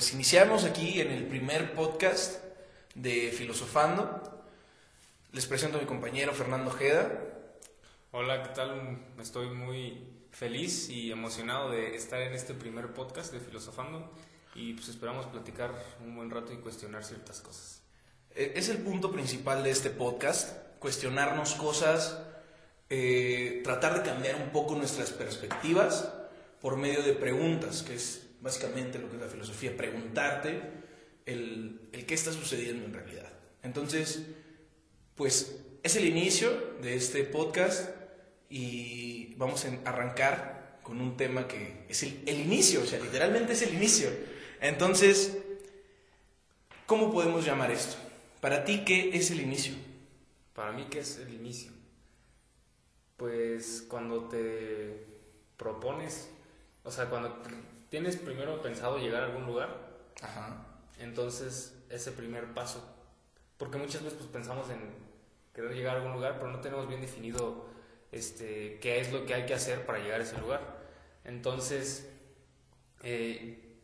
pues iniciamos aquí en el primer podcast de Filosofando. Les presento a mi compañero Fernando Jeda. Hola, ¿qué tal? Estoy muy feliz y emocionado de estar en este primer podcast de Filosofando y pues esperamos platicar un buen rato y cuestionar ciertas cosas. E, es el punto principal de este podcast, cuestionarnos cosas, eh, tratar de cambiar un poco nuestras perspectivas por medio de preguntas, que es básicamente lo que es la filosofía, preguntarte el, el qué está sucediendo en realidad. Entonces, pues es el inicio de este podcast y vamos a arrancar con un tema que es el, el inicio, o sea, literalmente es el inicio. Entonces, ¿cómo podemos llamar esto? Para ti, ¿qué es el inicio? Para mí, ¿qué es el inicio? Pues cuando te propones, o sea, cuando tienes primero pensado llegar a algún lugar, Ajá. entonces ese primer paso, porque muchas veces pues, pensamos en querer llegar a algún lugar, pero no tenemos bien definido este, qué es lo que hay que hacer para llegar a ese lugar. Entonces, eh,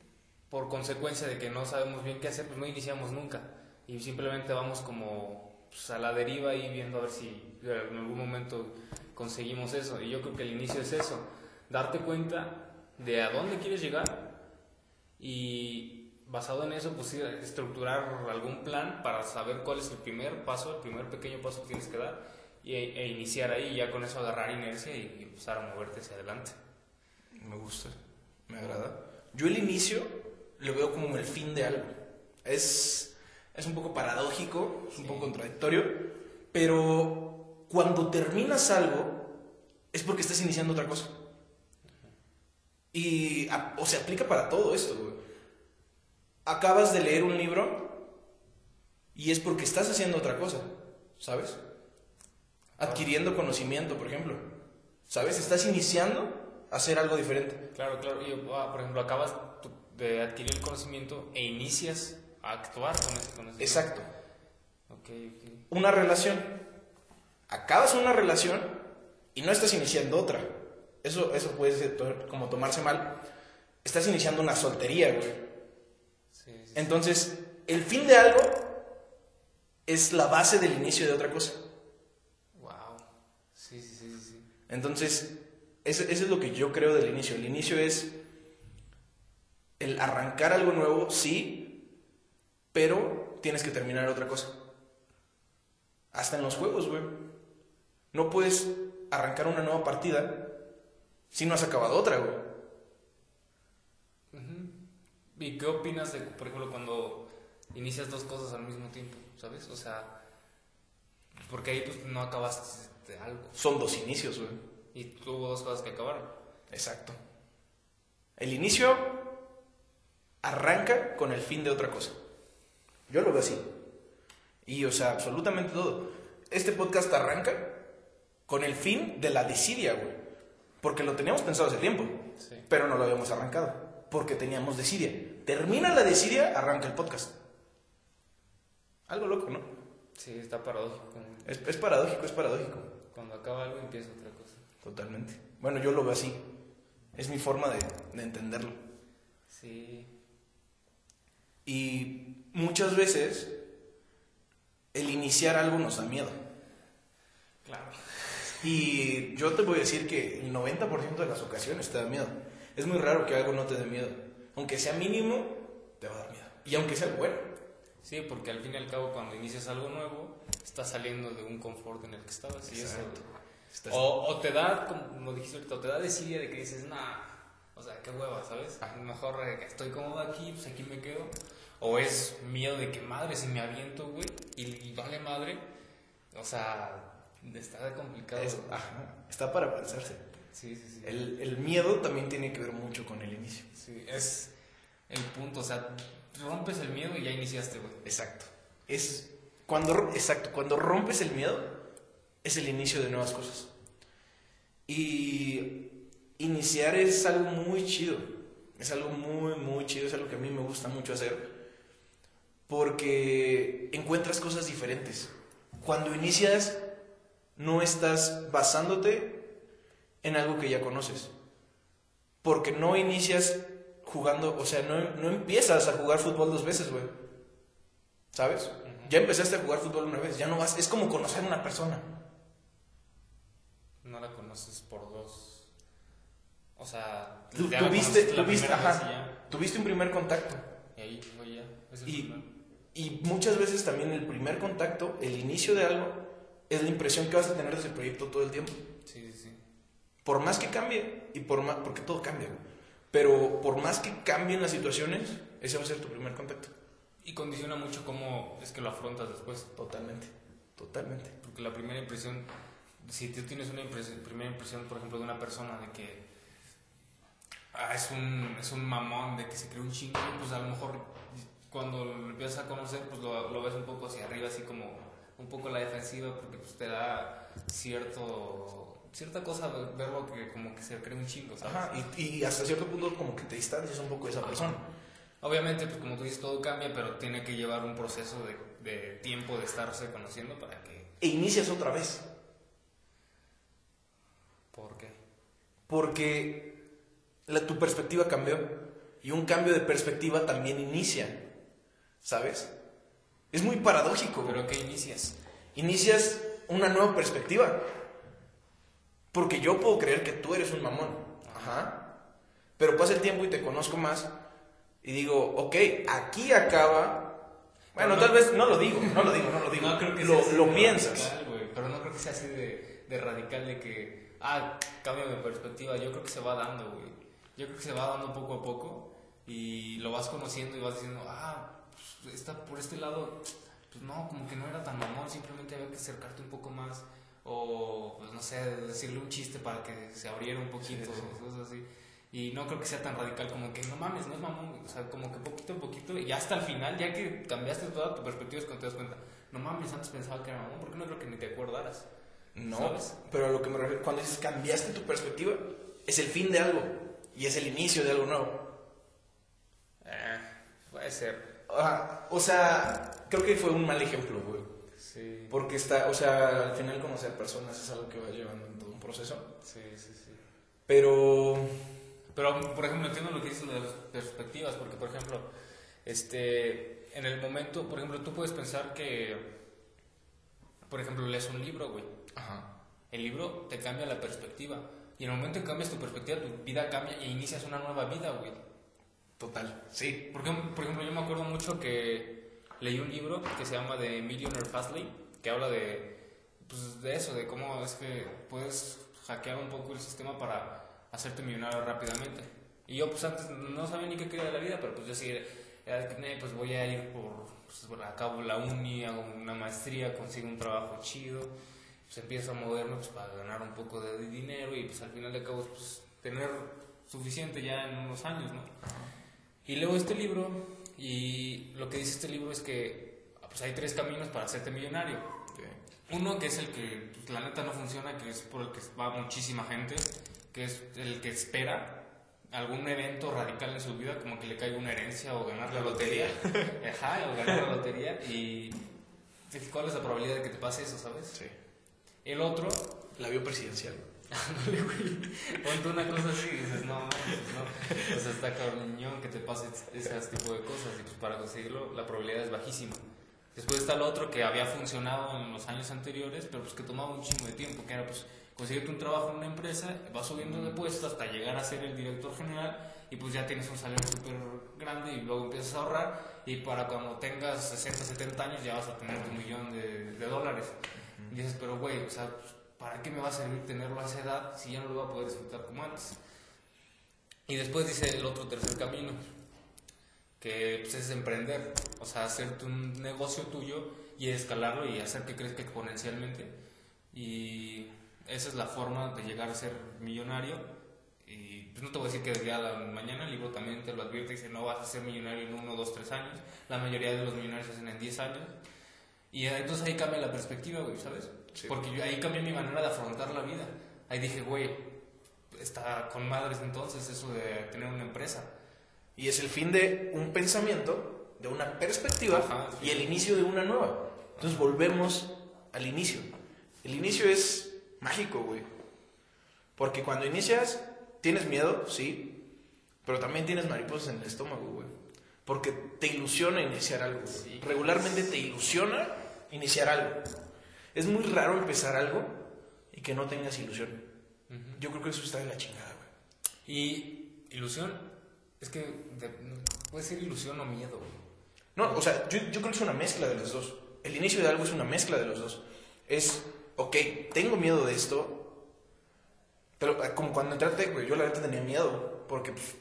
por consecuencia de que no sabemos bien qué hacer, pues no iniciamos nunca y simplemente vamos como pues, a la deriva y viendo a ver si en algún momento conseguimos eso. Y yo creo que el inicio es eso, darte cuenta de a dónde quieres llegar y basado en eso, pues estructurar algún plan para saber cuál es el primer paso, el primer pequeño paso que tienes que dar y, e iniciar ahí y ya con eso agarrar inercia y, y empezar a moverte hacia adelante. Me gusta, me agrada. Yo el inicio lo veo como el fin de algo. Es, es un poco paradójico, es un Sí. poco contradictorio, pero cuando terminas algo es porque estás iniciando otra cosa. Y, a- o se aplica para todo esto, güey. Acabas de leer un libro y es porque estás haciendo otra cosa, ¿sabes? Adquiriendo conocimiento, por ejemplo. ¿Sabes? Estás iniciando a hacer algo diferente. Claro, claro. Y, ah, por ejemplo, acabas de adquirir el conocimiento e inicias a actuar con ese conocimiento. Exacto. Ok, ok. Una relación. Acabas una relación y no estás iniciando otra. Eso, eso puede ser como tomarse mal. Estás iniciando una soltería, güey. Sí, sí, sí. Entonces, el fin de algo es la base del inicio de otra cosa. Wow. Sí, sí, sí, sí, sí. Entonces, eso, eso es lo que yo creo del inicio. El inicio es el arrancar algo nuevo, sí, pero tienes que terminar otra cosa. Hasta en los juegos, güey. No puedes arrancar una nueva partida si no has acabado otra, güey. ¿Y qué opinas de, por ejemplo, cuando inicias dos cosas al mismo tiempo? ¿Sabes? O sea, porque ahí pues no acabaste de algo. Son dos inicios, güey. Y tuvo dos cosas que acabaron. Exacto. El inicio arranca con el fin de otra cosa. Yo lo veo así. Y, o sea, absolutamente todo. Este podcast arranca con el fin de la desidia, güey. Porque lo teníamos pensado hace tiempo, Sí. pero no lo habíamos arrancado. Porque teníamos desidia. Termina la desidia, arranca el podcast. Algo loco, ¿no? Sí, está paradójico. Es, es paradójico, es paradójico. Cuando acaba algo empieza otra cosa. Totalmente. Bueno, yo lo veo así. Es mi forma de, de entenderlo. Sí. Y muchas veces el iniciar algo nos da miedo. Claro. Y yo te voy a decir que el 90% de las ocasiones te da miedo. Es muy raro que algo no te dé miedo. Aunque sea mínimo, te va a dar miedo. Y aunque sea bueno. Sí, porque al fin y al cabo cuando inicias algo nuevo, estás saliendo de un confort en el que estabas. Y eso, o, o te da, como dijiste ahorita, o te da desidia de que dices, nah, o sea, qué hueva, ¿sabes? Mejor eh, estoy cómodo aquí, pues aquí me quedo. O es miedo de que madre, si me aviento, güey, y, y vale madre. O sea, está complicado. es- ajá, está para pensarse. Sí, sí, sí. El, el miedo también tiene que ver mucho con el inicio. Sí, es el punto, o sea, rompes el miedo y ya iniciaste, güey. Exacto. Es cuando, exacto, cuando rompes el miedo, es el inicio de nuevas cosas. Y iniciar es algo muy chido. Es algo muy, muy chido. Es algo que a mí me gusta mucho hacer. Porque encuentras cosas diferentes. Cuando inicias, no estás basándote en algo que ya conoces. Porque no inicias jugando, o sea, no, no empiezas a jugar fútbol dos veces, güey. ¿Sabes? Ya empezaste a jugar fútbol una vez, ya no vas, es como conocer a una persona. No la conoces por dos. O sea, Tú- tuviste, ajá, un primer contacto. Y ahí, güey, ya. Es Y, el y muchas veces también el primer contacto, el inicio de algo, es la impresión que vas a tener de ese proyecto todo el tiempo. Sí, sí, sí. Por más que cambie, y por más, porque todo cambia, pero por más que cambien las situaciones, ese va a ser tu primer contacto. Y condiciona mucho cómo es que lo afrontas después. Totalmente, totalmente. Porque la primera impresión, si tú tienes una impresión- primera impresión, por ejemplo, de una persona de que ah, es, un, es un mamón, de que se cree un chingo, pues a lo mejor cuando lo empiezas a conocer, pues lo, lo ves un poco hacia arriba, así como un poco la defensiva, porque pues te da cierto cierta cosa verlo que como que se cree un chingo, ¿sabes? Ajá, y, y hasta cierto punto como que te distancias un poco de esa persona. Obviamente, pues como tú dices, todo cambia, pero tiene que llevar un proceso de, de tiempo de estarse conociendo para que... E inicias otra vez, ¿Por qué? porque la- tu perspectiva cambió y un cambio de perspectiva también inicia, ¿sabes? Es muy paradójico. ¿Pero qué inicias? inicias una nueva perspectiva. Porque yo puedo creer que tú eres un mamón. Ajá. Pero pasa el tiempo y te conozco más. Y digo, ok, aquí acaba. Bueno, no- tal vez no lo digo, no lo digo, no lo digo. No creo que lo, sea así lo piensas. radical, pero no creo que sea así de, de radical de que, ah, cambio de perspectiva. Yo creo que se va dando, güey. Yo creo que se va dando poco a poco y lo vas conociendo y vas diciendo, ah, pues, está por este lado, pues no, como que no era tan mamón, simplemente había que acercarte un poco más o, pues no sé, decirle un chiste para que se abriera un poquito, Sí, sí, cosas así. Y no creo que sea tan radical como que no mames, no es mamón, o sea, como que poquito a poquito, y hasta el final, ya que cambiaste toda tu perspectiva, es cuando te das cuenta, no mames, antes pensaba que era mamón, porque no creo que ni te acordaras. No, ¿Sabes? pero a lo que me refiero, cuando dices cambiaste tu perspectiva, es el fin de algo y es el inicio de algo nuevo. Eh, puede ser. Ajá, o sea, creo que fue un mal ejemplo, güey. Sí. Porque está, o sea, al final conocer personas es algo que va llevando en todo un proceso. Sí, sí, sí. Pero Pero, por ejemplo, entiendo lo que dices de las perspectivas, porque, por ejemplo, este, en el momento, por ejemplo, tú puedes pensar que, por ejemplo, lees un libro, güey. Ajá. El libro te cambia la perspectiva. Y en el momento que cambias tu perspectiva, tu vida cambia e inicias una nueva vida, güey. Total. Sí. Porque, por ejemplo, yo me acuerdo mucho que leí un libro que se llama The Millionaire Fastly, que habla de, pues, de eso, de cómo es que puedes hackear un poco el sistema para hacerte millonario rápidamente. Y yo, pues, antes no sabía ni qué quería de la vida, pero pues yo sí, era que, "Nee, pues voy a ir por, pues, por la uni, hago una maestría, consigo un trabajo chido, pues empiezo a moverme pues, para ganar un poco de dinero y pues al final de cabo, pues, tener suficiente ya en unos años, ¿no? Y leo este libro y lo que dice este libro es que pues hay tres caminos para hacerte millonario. Uno que es el que pues, la neta no funciona, que es por el que va muchísima gente, que es el que espera algún evento radical en su vida, como que le caiga una herencia o ganar la lotería. Ajá, o ganar la lotería y ¿cuál es la probabilidad de que te pase eso, sabes? Sí. El otro La vio presidencial. Ponte una cosa así y dices, no, no. O sea, está cabrón que te pase ese tipo de cosas y pues para conseguirlo la probabilidad es bajísima. Después está el otro que había funcionado en los años anteriores, pero pues que tomaba un chingo de tiempo, que era pues conseguirte un trabajo en una empresa, vas subiendo de puesto hasta llegar a ser el director general y pues ya tienes un salario súper grande y luego empiezas a ahorrar y para cuando tengas 60, 70 años ya vas a tener un millón de, de dólares. Y dices, pero güey, o sea, pues, ¿para qué me va a servir tenerlo a esa edad si ya no lo voy a poder disfrutar como antes? Y después dice el otro tercer camino, que pues, es emprender, o sea, hacerte un negocio tuyo y escalarlo y hacer que crezca exponencialmente. Y esa es la forma de llegar a ser millonario. Y pues no te voy a decir que la mañana el libro también te lo advierte y dice no vas a ser millonario en uno, dos, tres años. La mayoría de los millonarios hacen en 10 años. Y entonces ahí cambia la perspectiva, güey, ¿sabes? Sí. Porque yo ahí cambié mi manera de afrontar la vida. Ahí dije, güey, está con madres entonces eso de tener una empresa. Y es el fin de un pensamiento, de una perspectiva Ajá, sí. y el inicio de una nueva. Entonces volvemos al inicio. El inicio es mágico, güey. Porque cuando inicias, tienes miedo, sí. Pero también tienes mariposas en el estómago, güey. Porque te ilusiona iniciar algo. güey. Regularmente te ilusiona iniciar algo. Es muy raro empezar algo y que no tengas ilusión. Yo creo que eso está de la chingada, güey. Y ilusión, es que de- puede ser ilusión o miedo. No, o sea, yo, yo creo que es una mezcla de los dos. El inicio de algo es una mezcla de los dos. Es, ok, tengo miedo de esto, pero eh, como cuando entré a güey, yo la verdad tenía miedo, porque pues,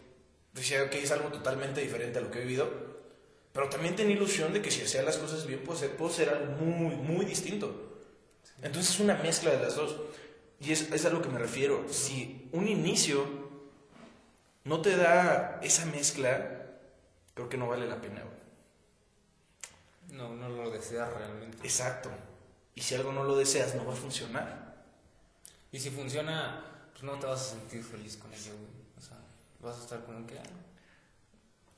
decía, ok, es algo totalmente diferente a lo que he vivido, pero también tenía ilusión de que si hacía las cosas bien, puedo ser, puedo ser algo muy, muy distinto. Entonces es una mezcla de las dos. Y es, es a lo que me refiero. Si un inicio no te da esa mezcla, creo que no vale la pena, güey. No, no lo deseas realmente. Exacto. Y si algo no lo deseas, no va a funcionar. Y si funciona, pues no te vas a sentir feliz con ello, güey. O sea, vas a estar como que, ah,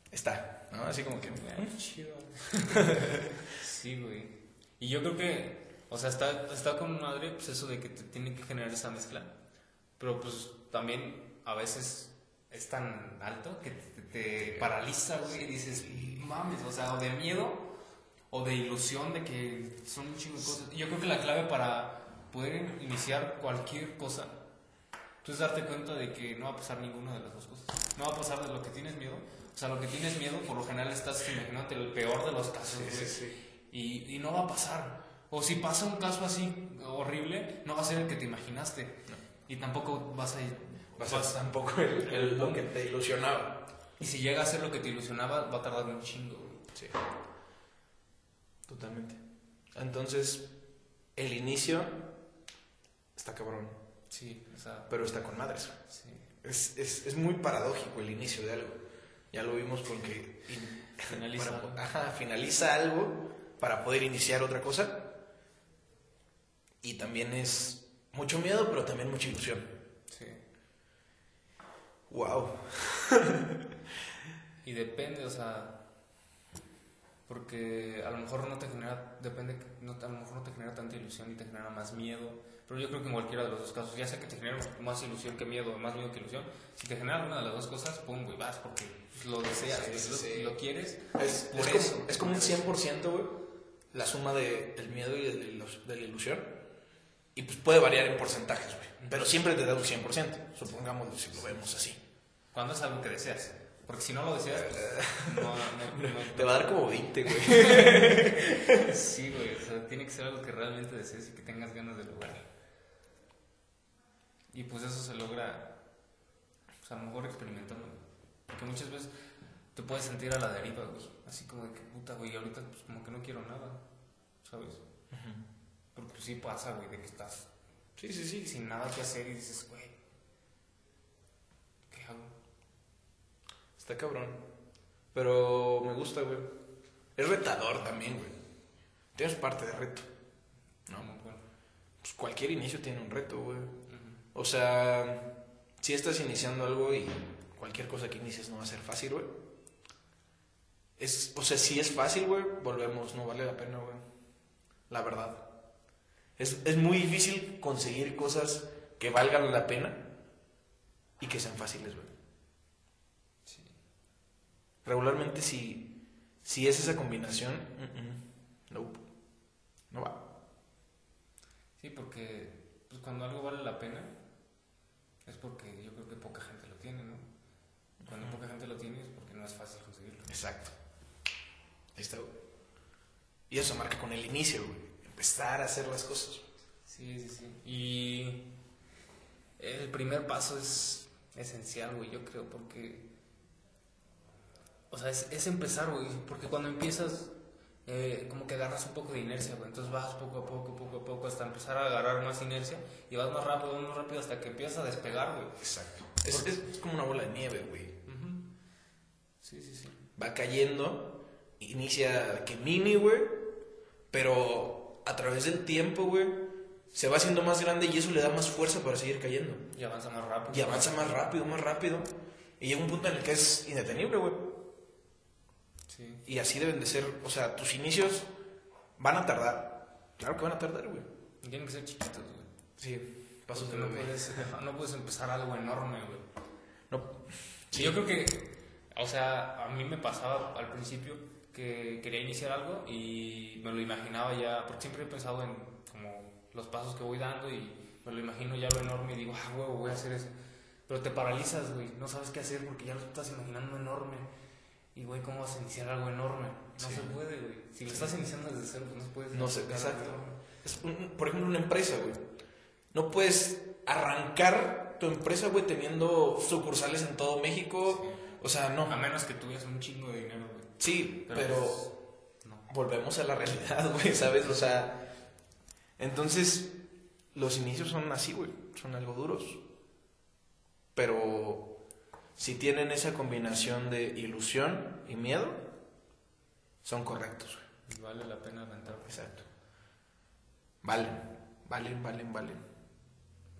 Está, ¿no? Así como que... ah, chido. sí, güey. Y yo creo que, o sea, está, está con madre, pues eso de que te tiene que generar esa mezcla. Pero pues también a veces es tan alto que te, te paraliza, güey, y dices, mames, o sea, o de miedo o de ilusión de que son un chingo de cosas. Yo creo que la clave para poder iniciar cualquier cosa tú es darte cuenta de que no va a pasar ninguna de las dos cosas. No va a pasar de lo que tienes miedo. O sea, lo que tienes miedo, por lo general estás imaginándote el peor de los casos, güey. Y, y no va a pasar. O si pasa un caso así horrible, no va a ser el que te imaginaste. Y tampoco vas a ir. A tampoco el, el- lo que te ilusionaba. Y si llega a ser lo que te ilusionaba, va a tardar un chingo. Sí. Totalmente. Entonces, el inicio está cabrón, Sí, o sea, pero está con madres. sí. Es, es, es muy paradójico el inicio de algo. Ya lo vimos porque in- Finaliza. para- ajá, finaliza algo para poder iniciar otra cosa. Y también es mucho miedo, pero también mucha ilusión. Sí. Wow. Y depende, o sea, porque a lo mejor no te genera, depende, no, a lo mejor no te genera tanta ilusión y te genera más miedo. Pero yo creo que en cualquiera de los dos casos, ya sea que te genere más ilusión que miedo, más miedo que ilusión, si te genera una de las dos cosas, pum, güey, vas, porque lo deseas, Sí, lo, quieres. Es, Por es eso. como, es como un 100%, güey. La suma de- del miedo y de, de la ilusión. Y pues puede variar en porcentajes, güey. Pero siempre te da un 100%. Supongamos si lo vemos así. Cuando es algo que deseas. Porque si no lo deseas, pues, no, no- no- Te va a dar como 20, güey. Sí, güey, o sea, tiene que ser algo que realmente desees y que tengas ganas de lograr. Y pues eso se logra, pues a lo mejor experimentando. Porque muchas veces te puedes sentir a la deriva, güey. Así como de que puta, güey, ahorita pues como que no quiero nada, ¿sabes? Porque pues, sí pasa, güey, de que estás Sí, sí, sí. sin nada que hacer y dices, güey, ¿qué hago? Está cabrón. Pero me gusta, güey. Es retador también, güey. Tienes parte de reto. No. Bueno, Pues cualquier inicio tiene un reto, güey. O sea, si estás iniciando algo y cualquier cosa que inicies no va a ser fácil, güey. Es, o sea, si es fácil, güey, volvemos, no vale la pena, güey. La verdad. Es, es muy difícil conseguir cosas que valgan la pena y que sean fáciles, güey. Sí. Regularmente si, si es esa combinación, nope, no va. Sí, porque pues, cuando algo vale la pena es porque yo creo que poca gente lo tiene, ¿no? Cuando poca gente lo tiene es porque no es fácil conseguirlo. Exacto. Ahí está, güey. Y eso marca con el inicio, güey. Empezar a hacer las cosas. Sí, sí, sí. Y el primer paso es esencial, güey, yo creo, porque... O sea, es, es empezar, güey, porque cuando empiezas, eh, como que agarras un poco de inercia, güey. Entonces vas poco a poco, poco a poco, hasta empezar a agarrar más inercia y vas más rápido, vas más rápido hasta que empiezas a despegar, güey. Exacto. Es, es- es como una bola de nieve, güey. Sí, sí, sí. Va cayendo, inicia que mini, güey, pero a través del tiempo, güey, se va haciendo más grande y eso le da más fuerza para seguir cayendo. Y avanza más rápido. Y avanza más rápido, más rápido. Y llega un punto en el que es indetenible, güey. Sí. Y así deben de ser, o sea, tus inicios van a tardar. Claro que van a tardar, güey. Tienen que ser chiquitos, güey. Sí, pasos Porque de no puedes, no puedes empezar algo enorme, güey. No, Sí. Yo creo que, o sea, a mí me pasaba al principio que quería iniciar algo y me lo imaginaba ya, porque siempre he pensado en como los pasos que voy dando y me lo imagino ya lo enorme y digo, ah, huevo, voy a hacer eso. Pero te paralizas, güey, no sabes qué hacer porque ya lo estás imaginando enorme. Y, güey, ¿cómo vas a iniciar algo enorme? No se puede, güey. Si lo estás iniciando desde cero, pues no puedes. No sé, exacto. Es por ejemplo, una empresa, güey. No puedes arrancar tu empresa, güey, teniendo sucursales en todo México. O sea, no. A menos que tuvieras un chingo de dinero, güey. Sí, pero, pues, volvemos a la realidad, güey, ¿sabes? O sea, entonces los inicios son así, güey, son algo duros. Pero si tienen esa combinación de ilusión y miedo, son correctos. Vale la pena aventar. Exacto. Valen, valen, valen, valen.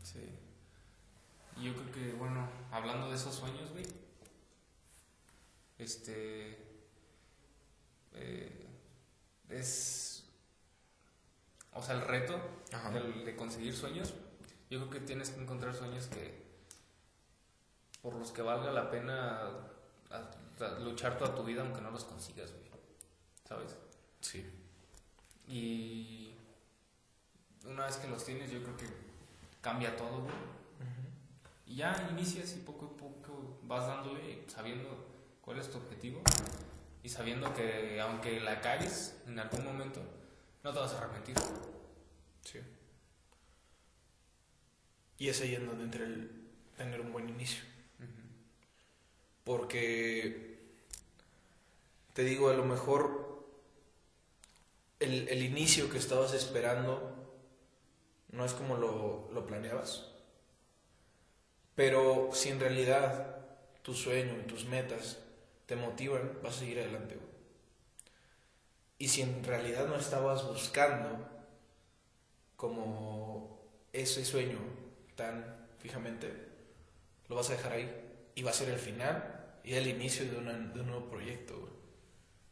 Sí. Y yo creo que, bueno, hablando de esos sueños, güey, este. Es. O sea, el reto de conseguir sueños, yo creo que tienes que encontrar sueños que por los que valga la pena luchar toda tu vida aunque no los consigas, güey. ¿Sabes? Sí. Y una vez que los tienes, yo creo que cambia todo, güey. Y ya inicias y poco a poco vas dándole, sabiendo cuál es tu objetivo y sabiendo que aunque la caes en algún momento, no te vas a arrepentir. Sí. Y es ahí en donde entra el tener un buen inicio. Porque, te digo, a lo mejor el, el, inicio que estabas esperando no es como lo, lo planeabas. Pero si en realidad tu sueño y tus metas te motivan, vas a seguir adelante. Y si en realidad no estabas buscando como ese sueño tan fijamente, lo vas a dejar ahí y va a ser el final y el inicio de, de un nuevo proyecto,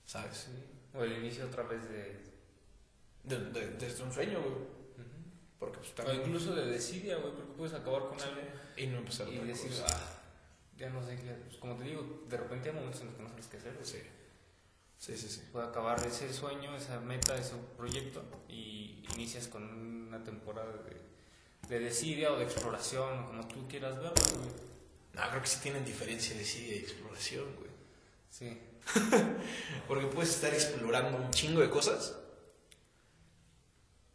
¿Sabes? O el inicio otra vez de... de, desde un sueño, güey. Porque pues, también... O incluso de desidia, güey, porque puedes acabar con algo y no empezar Y decir, ah, ya no sé qué... Pues, como te digo, de repente hay momentos en los que no sabes qué hacer. Sí. Sí, sí, sí. Puede acabar ese sueño, esa meta, ese proyecto y inicias con una temporada de, de desidia o de exploración, como tú quieras verlo, güey no, creo que sí tienen diferencia de sí de exploración, güey. Sí. Porque puedes estar explorando un chingo de cosas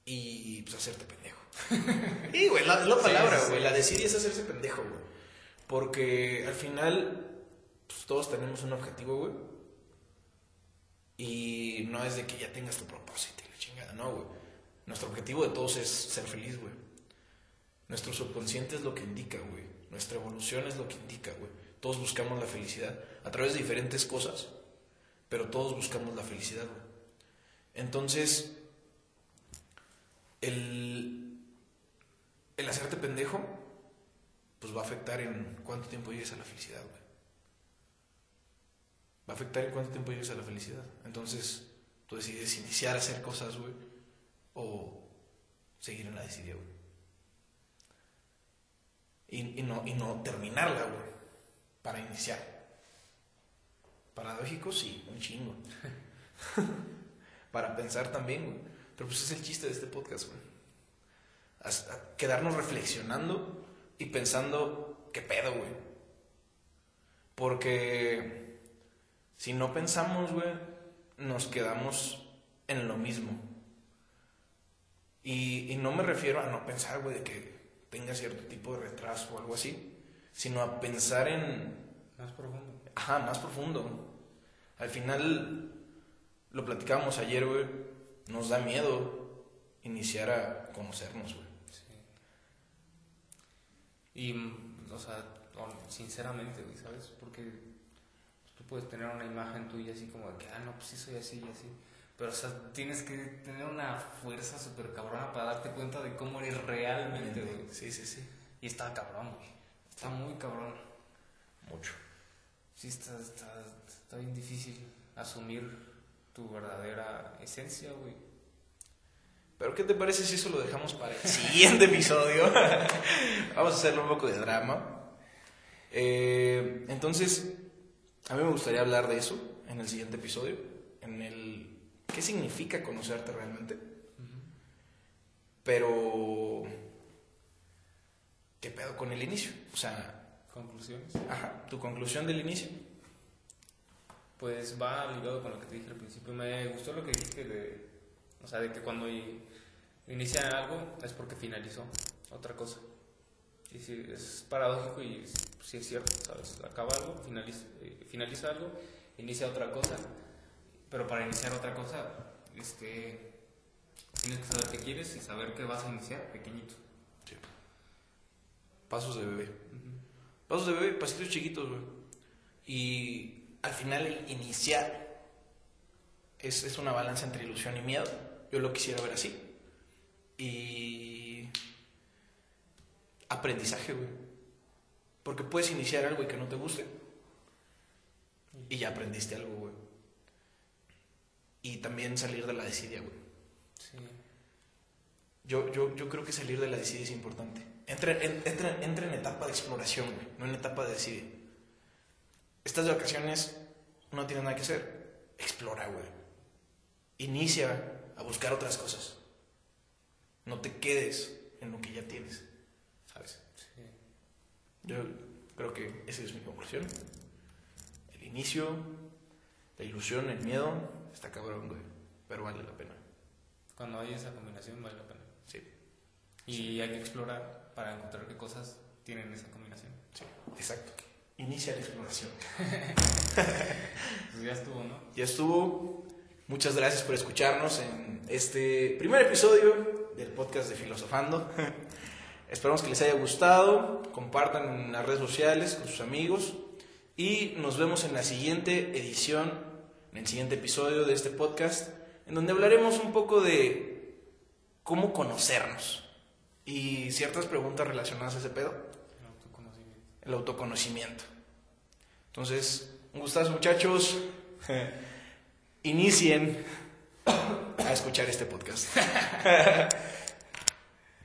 y pues hacerte pendejo. y, güey, la, la palabra, güey. La desidia es hacerse pendejo, güey. Porque al final, pues todos tenemos un objetivo, güey. Y no es de que ya tengas tu propósito y la chingada, no, güey. Nuestro objetivo de todos es ser feliz, güey. Nuestro subconsciente es lo que indica, güey. Nuestra evolución es lo que indica, güey. Todos buscamos la felicidad a través de diferentes cosas, pero todos buscamos la felicidad, güey. Entonces, el, el hacerte pendejo, pues va a afectar en cuánto tiempo llegues a la felicidad, güey. Va a afectar en cuánto tiempo llegues a la felicidad. Entonces, tú decides iniciar a hacer cosas, güey, o seguir en la desidia, güey y, no, y no terminarla, güey, para iniciar. Paradójico, sí, un chingo. para pensar también, güey. Pero pues es el chiste de este podcast, güey. Quedarnos reflexionando y pensando, ¿qué pedo, güey? Porque si no pensamos, güey, nos quedamos en lo mismo. Y, y no me refiero a no pensar, güey, de que tenga cierto tipo de retraso o algo así, sino a pensar en... Más profundo. Ajá, más profundo. Al final, lo platicábamos ayer, güey, nos da miedo iniciar a conocernos, güey. Y, o sea, sinceramente, güey, ¿sabes? Porque tú puedes tener una imagen tuya así como de que, ah, no, pues sí soy así y así. Pero, o sea, tienes que tener una fuerza súper cabrona para darte cuenta de cómo eres realmente, güey. Sí, sí, sí. Y está cabrón, güey. Está muy cabrón. Mucho. Sí, está, está, está bien difícil asumir tu verdadera esencia, güey. Pero, ¿qué te parece si eso lo dejamos para el siguiente episodio? Vamos a hacerle un poco de drama. Eh, entonces, a mí me gustaría hablar de eso en el siguiente episodio, en el qué significa conocerte realmente. Pero, ¿qué pedo con el inicio? O sea, Conclusiones. ajá, tu conclusión del inicio. Pues va ligado con lo que te dije al principio. Me gustó lo que dijiste de, o sea, de que cuando inicia algo es porque finalizó otra cosa. Y sí, es paradójico y sí es cierto, ¿sabes? Acaba algo, finaliza, eh, finaliza algo, inicia otra cosa, pero para iniciar otra cosa, este, tienes que saber qué quieres y saber qué vas a iniciar pequeñito. Pasos de bebé. Pasos de bebé, pasitos chiquitos, güey. Y al final el iniciar es, es una balanza entre ilusión y miedo. Yo lo quisiera ver así. Y aprendizaje, güey. Porque puedes iniciar algo y que no te guste. Y ya aprendiste algo, güey. Y también salir de la desidia, güey. Sí. Yo, yo, yo creo que salir de la desidia es importante. Entra, en- entra, entra en etapa de exploración, güey, no en etapa de desidia. Estas vacaciones no tienes nada que hacer. Explora, güey. Inicia a buscar otras cosas. No te quedes en lo que ya tienes. ¿Sabes? Sí. Yo creo que esa es mi conclusión. El inicio, la ilusión, el miedo, está cabrón, güey. Pero vale la pena. Cuando hay esa combinación vale la pena. Sí, Y hay que explorar para encontrar qué cosas tienen esa combinación. sí, exacto. Inicia la exploración. Pues ya estuvo, ¿no? Ya estuvo. Muchas gracias por escucharnos en este primer episodio del podcast de Filosofando. Esperamos que les haya gustado. Compartan en las redes sociales con sus amigos. Y nos vemos en la siguiente edición, en el siguiente episodio de este podcast, en donde hablaremos un poco de cómo conocernos y ciertas preguntas relacionadas a ese pedo, El autoconocimiento. el autoconocimiento. Entonces, un gustazo muchachos. Inicien a escuchar este podcast.